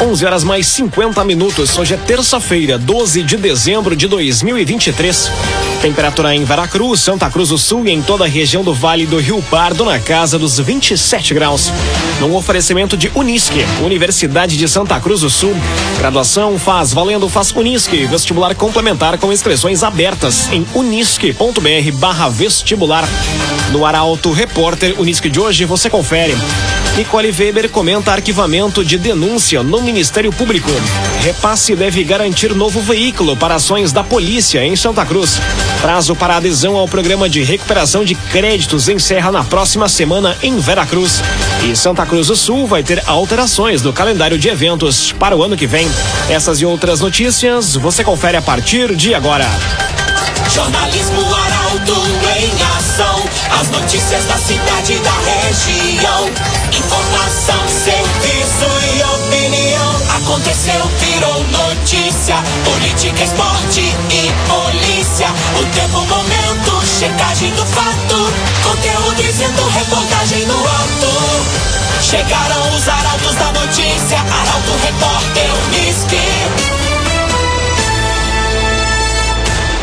11 horas mais 50 minutos. Hoje é terça-feira, 12 de dezembro de 2023. Temperatura em Veracruz, Santa Cruz do Sul e em toda a região do Vale do Rio Pardo na casa dos 27 graus. Num oferecimento de Unisque, Universidade de Santa Cruz do Sul. Graduação faz valendo faz Unisque, vestibular complementar com inscrições abertas em unisque.br/vestibular. No Arauto Repórter Unisque de hoje você confere. Nicole Weber comenta arquivamento de denúncia no Ministério Público. Repasse deve garantir novo veículo para ações da polícia em Santa Cruz. Prazo para adesão ao programa de recuperação de créditos encerra na próxima semana em Veracruz. E Santa Cruz do Sul vai ter alterações no calendário de eventos para o ano que vem. Essas e outras notícias você confere a partir de agora. Jornalismo Arauto em ação. As notícias da cidade e da região. Informação, serviço e. Aconteceu, virou notícia. Política, esporte e polícia. O tempo, momento, checagem do fato. Conteúdo dizendo, reportagem no ato. Chegaram os arautos da notícia. Arauto, repórter, Unisque.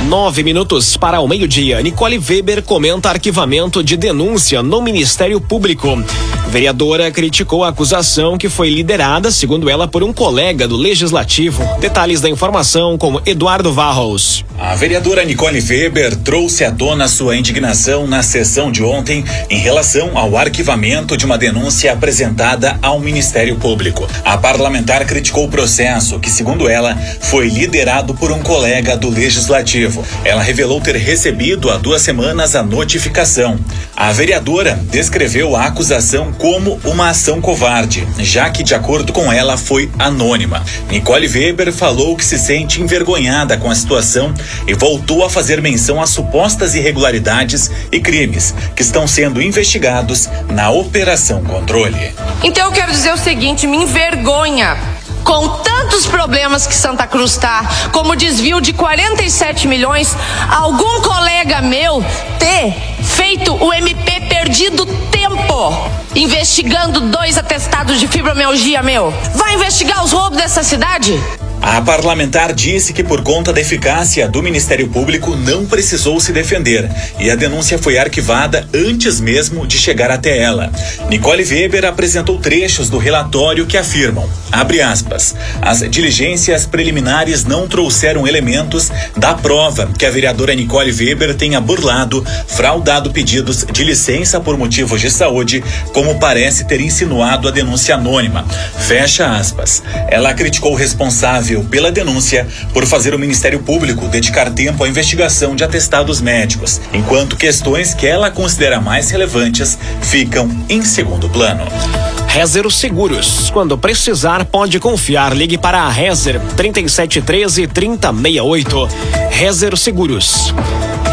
Nove minutos para o meio-dia. Nicole Weber comenta arquivamento de denúncia no Ministério Público. Vereadora criticou a acusação que foi liderada, segundo ela, por um colega do Legislativo. Detalhes da informação com Eduardo Varros. A vereadora Nicole Weber trouxe à tona sua indignação na sessão de ontem em relação ao arquivamento de uma denúncia apresentada ao Ministério Público. A parlamentar criticou o processo, que, segundo ela, foi liderado por um colega do Legislativo. Ela revelou ter recebido há duas semanas a notificação. A vereadora descreveu a acusação como uma ação covarde, já que, de acordo com ela, foi anônima. Nicole Weber falou que se sente envergonhada com a situação e voltou a fazer menção às supostas irregularidades e crimes que estão sendo investigados na Operação Controle. Então eu quero dizer o seguinte: me envergonha com tantos problemas que Santa Cruz está, como desvio de 47 milhões, algum colega meu ter feito o MP perdido investigando dois atestados de fibromialgia meu. Vai investigar os roubos dessa cidade? A parlamentar disse que, por conta da eficácia do Ministério Público, não precisou se defender e a denúncia foi arquivada antes mesmo de chegar até ela. Nicole Weber apresentou trechos do relatório que afirmam, aspas, as diligências preliminares não trouxeram elementos da prova que a vereadora Nicole Weber tenha burlado, fraudado pedidos de licença por motivos de saúde, como parece ter insinuado a denúncia anônima. Fecha aspas. Ela criticou o responsável responsável pela denúncia por fazer o Ministério Público dedicar tempo à investigação de atestados médicos, enquanto questões que ela considera mais relevantes ficam em segundo plano. Rezer Seguros. Quando precisar, pode confiar. Ligue para a Rezer 3713 3068. Rezer Seguros.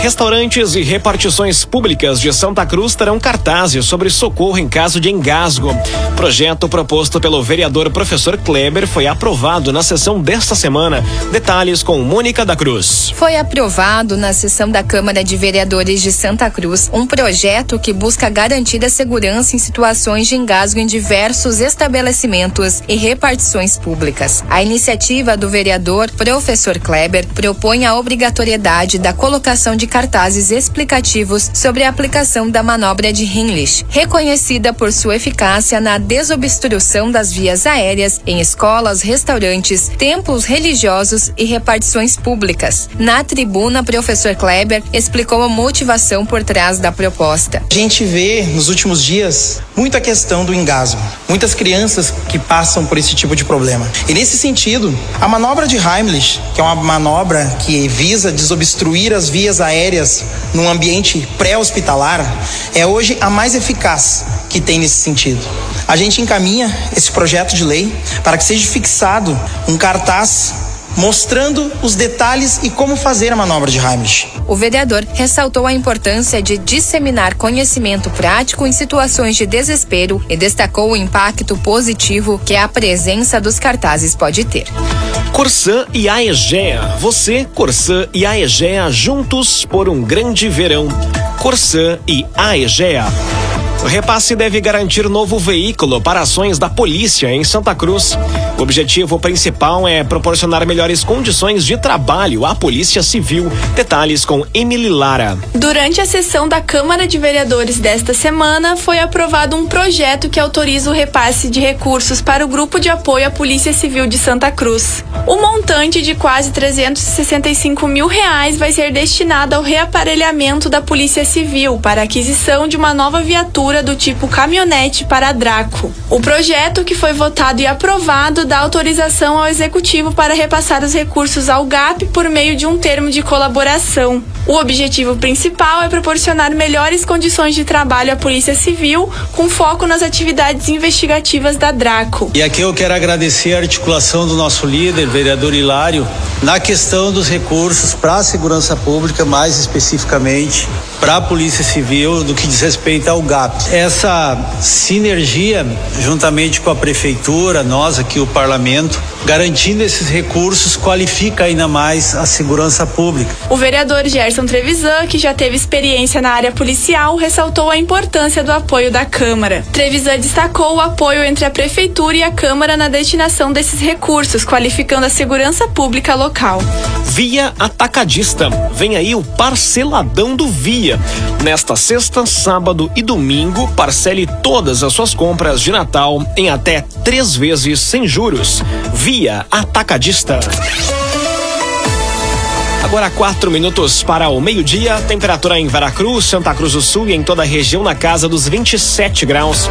Restaurantes e repartições públicas de Santa Cruz terão cartazes sobre socorro em caso de engasgo. Projeto proposto pelo vereador professor Kleber foi aprovado na sessão desta semana. Detalhes com Mônica da Cruz. Foi aprovado na sessão da Câmara de Vereadores de Santa Cruz um projeto que busca garantir a segurança em situações de engasgo em diversos estabelecimentos e repartições públicas. A iniciativa do vereador professor Kleber propõe a obrigatoriedade da colocação de cartazes explicativos sobre a aplicação da manobra de Hinlich, reconhecida por sua eficácia na desobstrução das vias aéreas em escolas, restaurantes, templos religiosos e repartições públicas. Na tribuna, professor Kleber explicou a motivação por trás da proposta. A gente vê nos últimos dias muita questão do engasgo, muitas crianças que passam por esse tipo de problema. E nesse sentido, a manobra de Heimlich, que é uma manobra que visa desobstruir as vias aéreas aéreas num ambiente pré-hospitalar é hoje a mais eficaz que tem nesse sentido. A gente encaminha esse projeto de lei para que seja fixado um cartaz mostrando os detalhes e como fazer a manobra de Heimlich. O vereador ressaltou a importância de disseminar conhecimento prático em situações de desespero e destacou o impacto positivo que a presença dos cartazes pode ter. Corsã e Aegea. Você, Corsã e Aegea juntos por um grande verão. Corsã e Aegea. O repasse deve garantir novo veículo para ações da polícia em Santa Cruz. O objetivo principal é proporcionar melhores condições de trabalho à Polícia Civil. Detalhes com Emily Lara. Durante a sessão da Câmara de Vereadores desta semana, foi aprovado um projeto que autoriza o repasse de recursos para o Grupo de Apoio à Polícia Civil de Santa Cruz. O montante de quase 365 mil reais vai ser destinado ao reaparelhamento da Polícia Civil para aquisição de uma nova viatura do tipo caminhonete para Draco. O projeto, que foi votado e aprovado, dá autorização ao Executivo para repassar os recursos ao GAP por meio de um termo de colaboração. O objetivo principal é proporcionar melhores condições de trabalho à Polícia Civil, com foco nas atividades investigativas da Draco. E aqui eu quero agradecer a articulação do nosso líder, vereador Hilário, na questão dos recursos para a segurança pública, mais especificamente para a Polícia Civil, do que diz respeito ao GAP. Essa sinergia, juntamente com a Prefeitura, nós aqui, o Parlamento, garantindo esses recursos, qualifica ainda mais a segurança pública. O vereador Gerson Trevisan, que já teve experiência na área policial, ressaltou a importância do apoio da Câmara. Trevisan destacou o apoio entre a Prefeitura e a Câmara na destinação desses recursos, qualificando a segurança pública local. Via Atacadista. Vem aí o parceladão do Via. Nesta sexta, sábado e domingo, parcele todas as suas compras de Natal em até três vezes sem juros. Via Atacadista. Agora quatro minutos para o meio-dia, temperatura em Veracruz, Santa Cruz do Sul e em toda a região na casa dos 27 graus.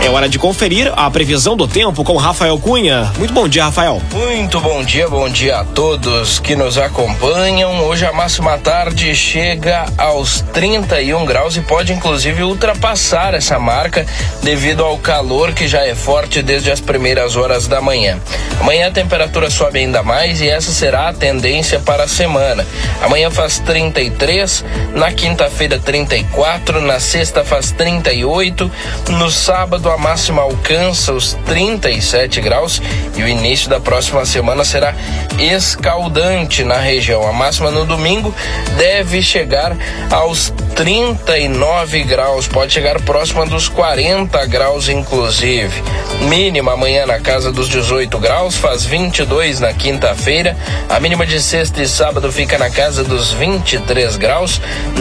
É hora de conferir a previsão do tempo com Rafael Cunha. Muito bom dia, Rafael. Muito bom dia, bom dia a todos que nos acompanham. Hoje a máxima tarde chega aos 31 graus e pode inclusive ultrapassar essa marca devido ao calor que já é forte desde as primeiras horas da manhã. Amanhã a temperatura sobe ainda mais e essa será a tendência para a semana. Amanhã faz 33, na quinta-feira 34, na sexta faz 38, no sábado a máxima alcança os 37 graus e o início da próxima semana será escaldante na região. A máxima no domingo deve chegar aos 39 graus, pode chegar próxima dos 40 graus inclusive. Mínima amanhã na casa dos 18 graus, faz 22 na quinta-feira. A mínima de sexta e sábado fica na casa dos 23 graus.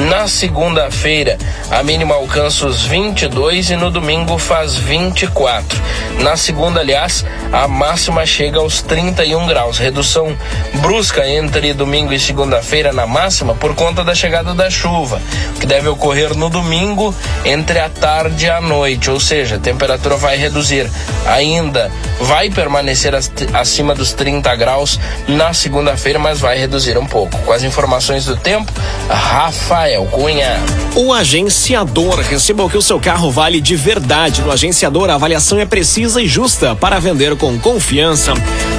Na segunda-feira, a mínima alcança os 22 e no domingo faz 24. Na segunda, aliás, a máxima chega aos 31 graus. Redução brusca entre domingo e segunda-feira na máxima por conta da chegada da chuva, que deve ocorrer no domingo entre a tarde e a noite, ou seja, a temperatura vai reduzir. Ainda vai permanecer acima dos 30 graus na segunda-feira, mas vai reduzir um pouco. Com as informações do tempo, Rafael Cunha. O agenciador receba o que o seu carro vale de verdade. No a avaliação é precisa e justa para vender com confiança.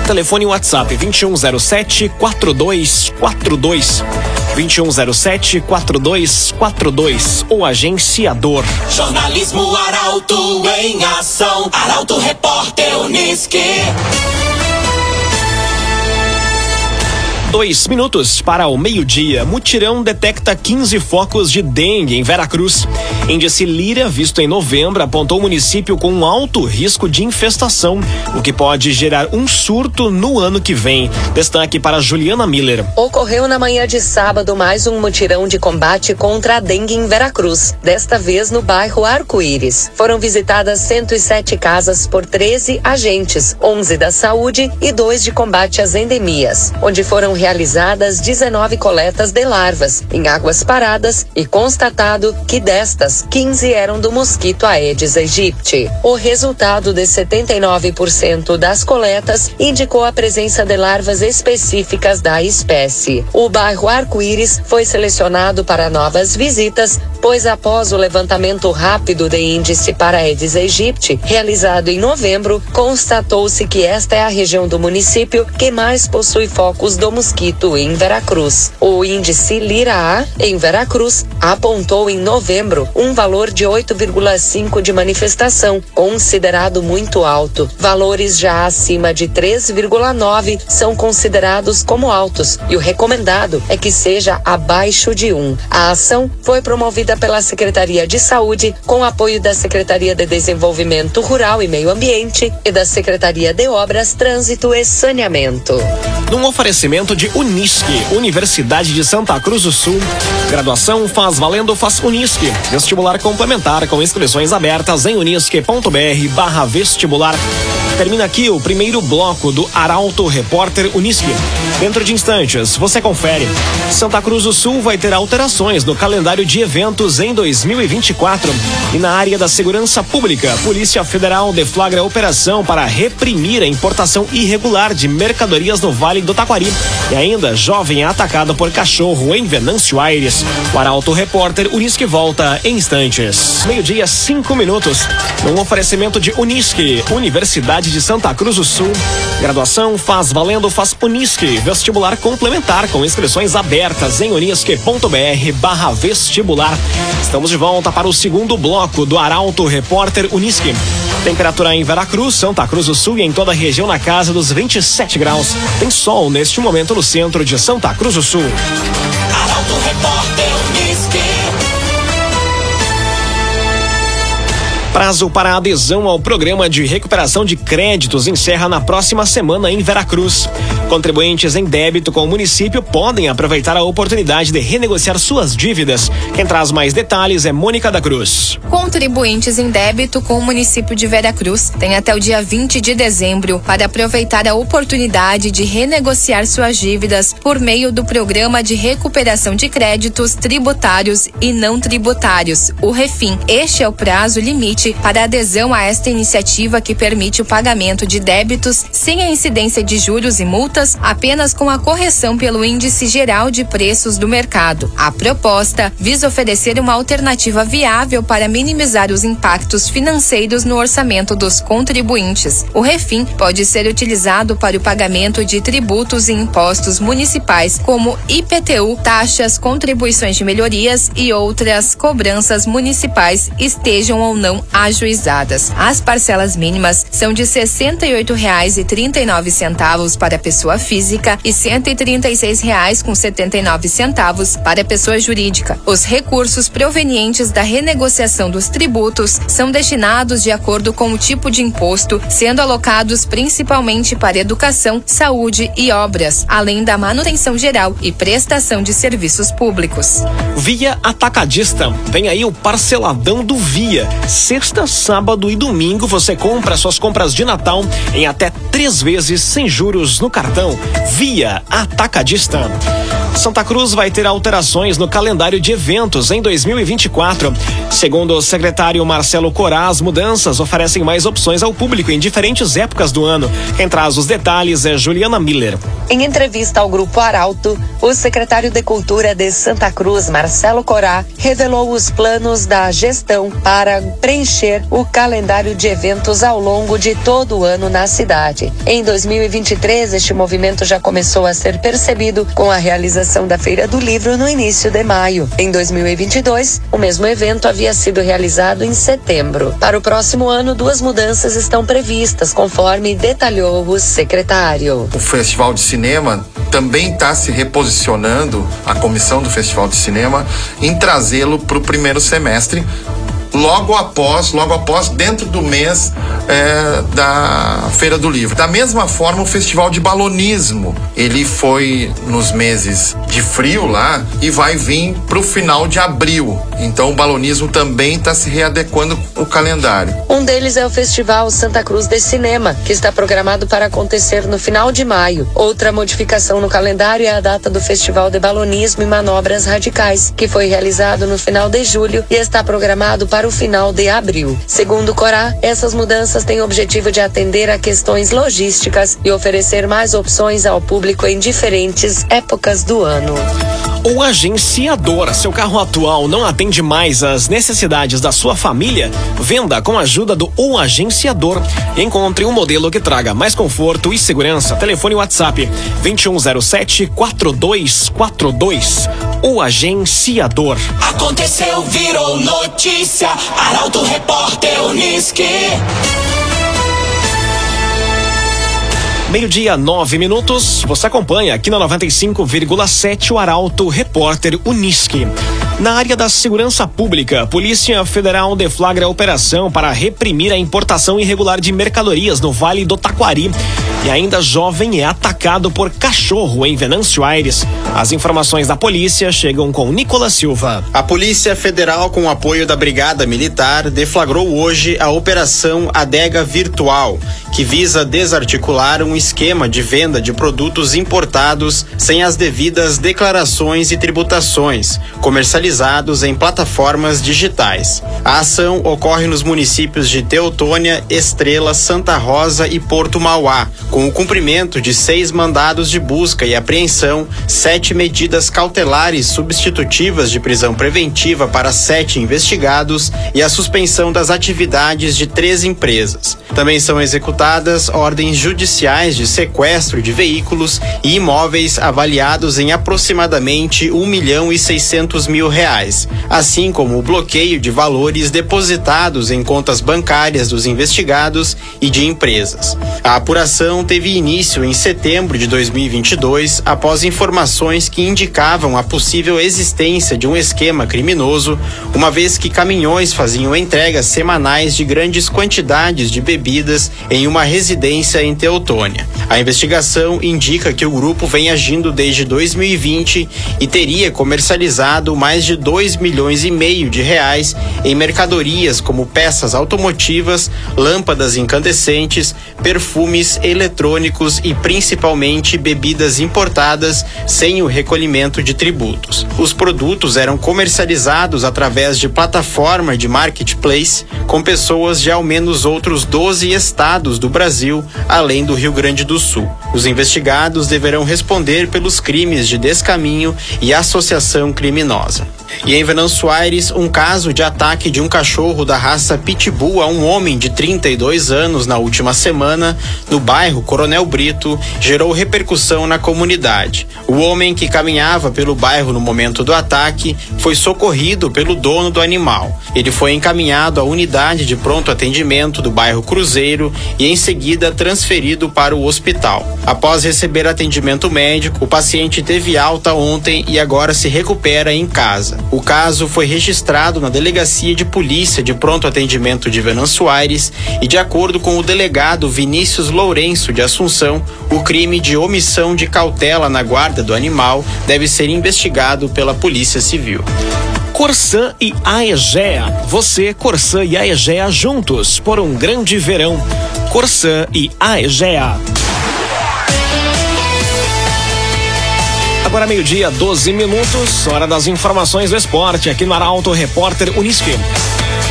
Telefone WhatsApp 2107 4242. 2107 4242. O agenciador. Jornalismo Arauto em ação. Arauto Repórter Uniski. Dois minutos para o meio-dia. Mutirão detecta 15 focos de dengue em Veracruz. Índice Lira, visto em novembro, apontou o município com um alto risco de infestação, o que pode gerar um surto no ano que vem. Destaque para Juliana Miller. Ocorreu na manhã de sábado mais um mutirão de combate contra a dengue em Veracruz, desta vez no bairro Arco-Íris. Foram visitadas 107 casas por 13 agentes, 11 da saúde e 2 de combate às endemias, onde foram realizadas 19 coletas de larvas em águas paradas e constatado que destas 15 eram do mosquito Aedes aegypti. O resultado de 79% das coletas indicou a presença de larvas específicas da espécie. O bairro Arco-Íris foi selecionado para novas visitas, pois após o levantamento rápido de índice para Aedes aegypti, realizado em novembro, constatou-se que esta é a região do município que mais possui focos do mosquito em Veracruz. O índice Lira-A em Veracruz apontou em novembro um valor de 8,5 de manifestação, considerado muito alto. Valores já acima de 3,9 são considerados como altos e o recomendado é que seja abaixo de 1. A ação foi promovida pela Secretaria de Saúde, com apoio da Secretaria de Desenvolvimento Rural e Meio Ambiente e da Secretaria de Obras, Trânsito e Saneamento. Num oferecimento de Unisque, Universidade de Santa Cruz do Sul. Graduação faz valendo faz Unisque. Vestibular complementar com inscrições abertas em unisque.br barra vestibular. Termina aqui o primeiro bloco do Arauto Repórter Unisque. Dentro de instantes, você confere. Santa Cruz do Sul vai ter alterações no calendário de eventos em 2024. E na área da segurança pública, Polícia Federal deflagra operação para reprimir a importação irregular de mercadorias no Vale do Taquari. E ainda, jovem é atacado por cachorro em Venâncio Aires. O Arauto Repórter Unisque volta em instantes. Meio-dia, cinco minutos. Num oferecimento de Unisque, Universidade de Santa Cruz do Sul. Graduação faz valendo faz Unisque. Vestibular complementar com inscrições abertas em unisque.br barra vestibular. Estamos de volta para o segundo bloco do Arauto Repórter Unisque. Temperatura em Veracruz, Santa Cruz do Sul e em toda a região na casa dos 27 graus. Tem sol neste momento no centro de Santa Cruz do Sul. Arauto Repórter Unisque. Prazo para adesão ao programa de recuperação de créditos encerra na próxima semana em Veracruz. Contribuintes em débito com o município podem aproveitar a oportunidade de renegociar suas dívidas. Quem traz mais detalhes é Mônica da Cruz. Contribuintes em débito com o município de Veracruz têm até o dia 20 de dezembro para aproveitar a oportunidade de renegociar suas dívidas por meio do programa de recuperação de créditos tributários e não tributários, o Refim. Este é o prazo limite para adesão a esta iniciativa que permite o pagamento de débitos sem a incidência de juros e multas, apenas com a correção pelo índice geral de preços do mercado. A proposta visa oferecer uma alternativa viável para minimizar os impactos financeiros no orçamento dos contribuintes. O Refim pode ser utilizado para o pagamento de tributos e impostos municipais, como IPTU, taxas, contribuições de melhorias e outras cobranças municipais, estejam ou não ajuizadas. As parcelas mínimas são de R$ 68,39 para pessoa física e R$ 136,79 para pessoa jurídica. Os recursos provenientes da renegociação dos tributos são destinados de acordo com o tipo de imposto, sendo alocados principalmente para educação, saúde e obras, além da manutenção geral e prestação de serviços públicos. Via Atacadista. Vem aí o parceladão do Via. Sexta, sábado e domingo você compra suas compras de Natal em até três vezes sem juros no cartão. Via Atacadista. Santa Cruz vai ter alterações no calendário de eventos em 2024. Segundo o secretário Marcelo Corá, as mudanças oferecem mais opções ao público em diferentes épocas do ano. Quem traz os detalhes é Juliana Miller. Em entrevista ao Grupo Arauto, o secretário de Cultura de Santa Cruz, Marcelo Corá, revelou os planos da gestão para preencher o calendário de eventos ao longo de todo o ano na cidade. Em 2023, este movimento já começou a ser percebido com a realização da Feira do Livro no início de maio. Em 2022, o mesmo evento havia sido realizado em setembro. Para o próximo ano, duas mudanças estão previstas, conforme detalhou o secretário. O Festival de Cinema também está se reposicionando, a comissão do Festival de Cinema, em trazê-lo para o primeiro semestre, logo após, logo após, dentro do mês é, da Feira do Livro. Da mesma forma, o Festival de Balonismo, ele foi nos meses de frio lá e vai vir para o final de abril. Então, o balonismo também está se readequando o calendário. Um deles é o Festival Santa Cruz de Cinema, que está programado para acontecer no final de maio. Outra modificação no calendário é a data do Festival de Balonismo e Manobras Radicais, que foi realizado no final de julho e está programado para o final de abril. Segundo o Corá, essas mudanças têm o objetivo de atender a questões logísticas e oferecer mais opções ao público em diferentes épocas do ano. O agenciador, seu carro atual não atende mais às necessidades da sua família? Venda com a ajuda do O Agenciador. Encontre um modelo que traga mais conforto e segurança. Telefone WhatsApp 2107 4242. O Agenciador. Aconteceu, virou notícia. Arauto Repórter Unisque. Meio-dia, nove minutos. Você acompanha aqui na 95,7 o Arauto Repórter Unisque. Na área da segurança pública, a Polícia Federal deflagra a operação para reprimir a importação irregular de mercadorias no Vale do Taquari. E ainda jovem é atacado por cachorro em Venâncio Aires. As informações da polícia chegam com Nicolas Silva. A Polícia Federal, com o apoio da Brigada Militar, deflagrou hoje a Operação Adega Virtual, que visa desarticular um esquema de venda de produtos importados sem as devidas declarações e tributações, comercializados em plataformas digitais. A ação ocorre nos municípios de Teotônia, Estrela, Santa Rosa e Porto Mauá, com o cumprimento de seis mandados de busca e apreensão, sete medidas cautelares substitutivas de prisão preventiva para sete investigados e a suspensão das atividades de três empresas. Também são executadas ordens judiciais de sequestro de veículos e imóveis avaliados em aproximadamente um milhão e seiscentos mil reais assim como o bloqueio de valores depositados em contas bancárias dos investigados e de empresas. A apuração teve início em setembro de 2022, após informações que indicavam a possível existência de um esquema criminoso, uma vez que caminhões faziam entregas semanais de grandes quantidades de bebidas em uma residência em Teotônia. A investigação indica que o grupo vem agindo desde 2020 e teria comercializado mais de de 2 milhões e meio de reais em mercadorias como peças automotivas, lâmpadas incandescentes, perfumes eletrônicos e principalmente bebidas importadas sem o recolhimento de tributos. Os produtos eram comercializados através de plataforma de marketplace com pessoas de ao menos outros 12 estados do Brasil, além do Rio Grande do Sul. Os investigados deverão responder pelos crimes de descaminho e associação criminosa. E em Venâncio Aires, um caso de ataque de um cachorro da raça Pitbull a um homem de 32 anos na última semana, no bairro Coronel Brito, gerou repercussão na comunidade. O homem que caminhava pelo bairro no momento do ataque foi socorrido pelo dono do animal. Ele foi encaminhado à unidade de pronto atendimento do bairro Cruzeiro e em seguida transferido para o hospital. Após receber atendimento médico, o paciente teve alta ontem e agora se recupera em casa. O caso foi registrado na Delegacia de Polícia de Pronto Atendimento de Venâncio Aires e, de acordo com o delegado Vinícius Lourenço de Assunção, o crime de omissão de cautela na guarda do animal deve ser investigado pela Polícia Civil. Corsã e Aegea. Você, Corsã e Aegea juntos por um grande verão. Corsã e Aegea. Agora meio-dia, 12 minutos, hora das informações do esporte aqui no Arauto Repórter Unisque.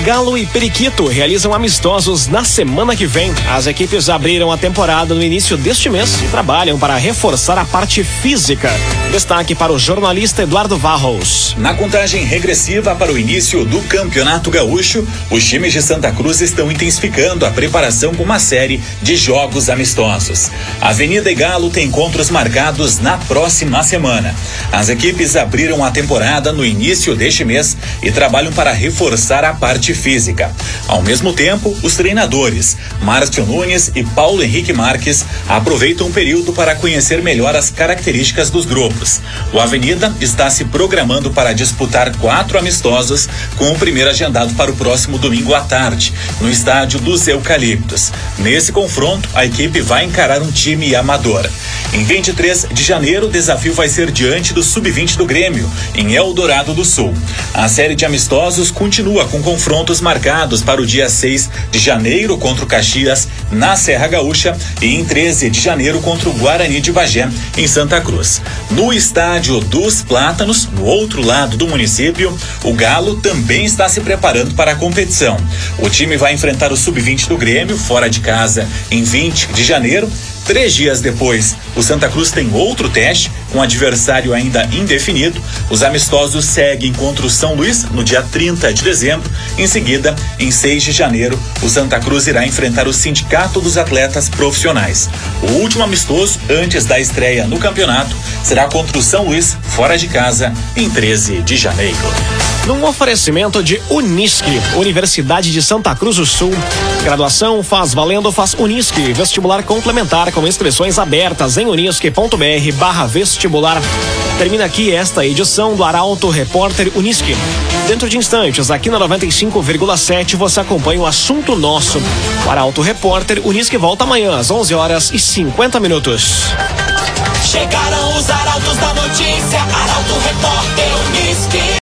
Galo e Periquito realizam amistosos na semana que vem. As equipes abriram a temporada no início deste mês e trabalham para reforçar a parte física. Destaque para o jornalista Eduardo Varros. Na contagem regressiva para o início do Campeonato Gaúcho, os times de Santa Cruz estão intensificando a preparação com uma série de jogos amistosos. Avenida e Galo tem encontros marcados na próxima semana. As equipes abriram a temporada no início deste mês e trabalham para reforçar a parte física. Ao mesmo tempo, os treinadores Márcio Nunes e Paulo Henrique Marques aproveitam o período para conhecer melhor as características dos grupos. O Avenida está se programando para disputar quatro amistosos, com o primeiro agendado para o próximo domingo à tarde, no estádio dos Eucaliptos. Nesse confronto, a equipe vai encarar um time amador. Em 23 de janeiro, o desafio vai ser diante do Sub-20 do Grêmio, em Eldorado do Sul. A série de amistosos continua com confrontos confrontos marcados para o dia 6 de janeiro contra o Caxias na Serra Gaúcha e em 13 de janeiro contra o Guarani de Bagé em Santa Cruz. No estádio dos Plátanos, no outro lado do município, o Galo também está se preparando para a competição. O time vai enfrentar o Sub-20 do Grêmio fora de casa em 20 de janeiro Três dias depois, o Santa Cruz tem outro teste, com adversário ainda indefinido. Os amistosos seguem contra o São Luís no dia 30 de dezembro. Em seguida, em 6 de janeiro, o Santa Cruz irá enfrentar o Sindicato dos Atletas Profissionais. O último amistoso, antes da estreia no campeonato, será contra o São Luís, fora de casa, em 13 de janeiro. num oferecimento de Unisque, Universidade de Santa Cruz do Sul. Graduação faz valendo, faz Unisque, vestibular complementar com inscrições abertas em unisque.br barra vestibular. Termina aqui esta edição do Arauto Repórter Uniski. Dentro de instantes, aqui na 95,7, você acompanha o assunto nosso. O Arauto Repórter Uniski volta amanhã às 11 horas e 50 minutos. Chegaram os arautos da notícia, Arauto Repórter Uniski.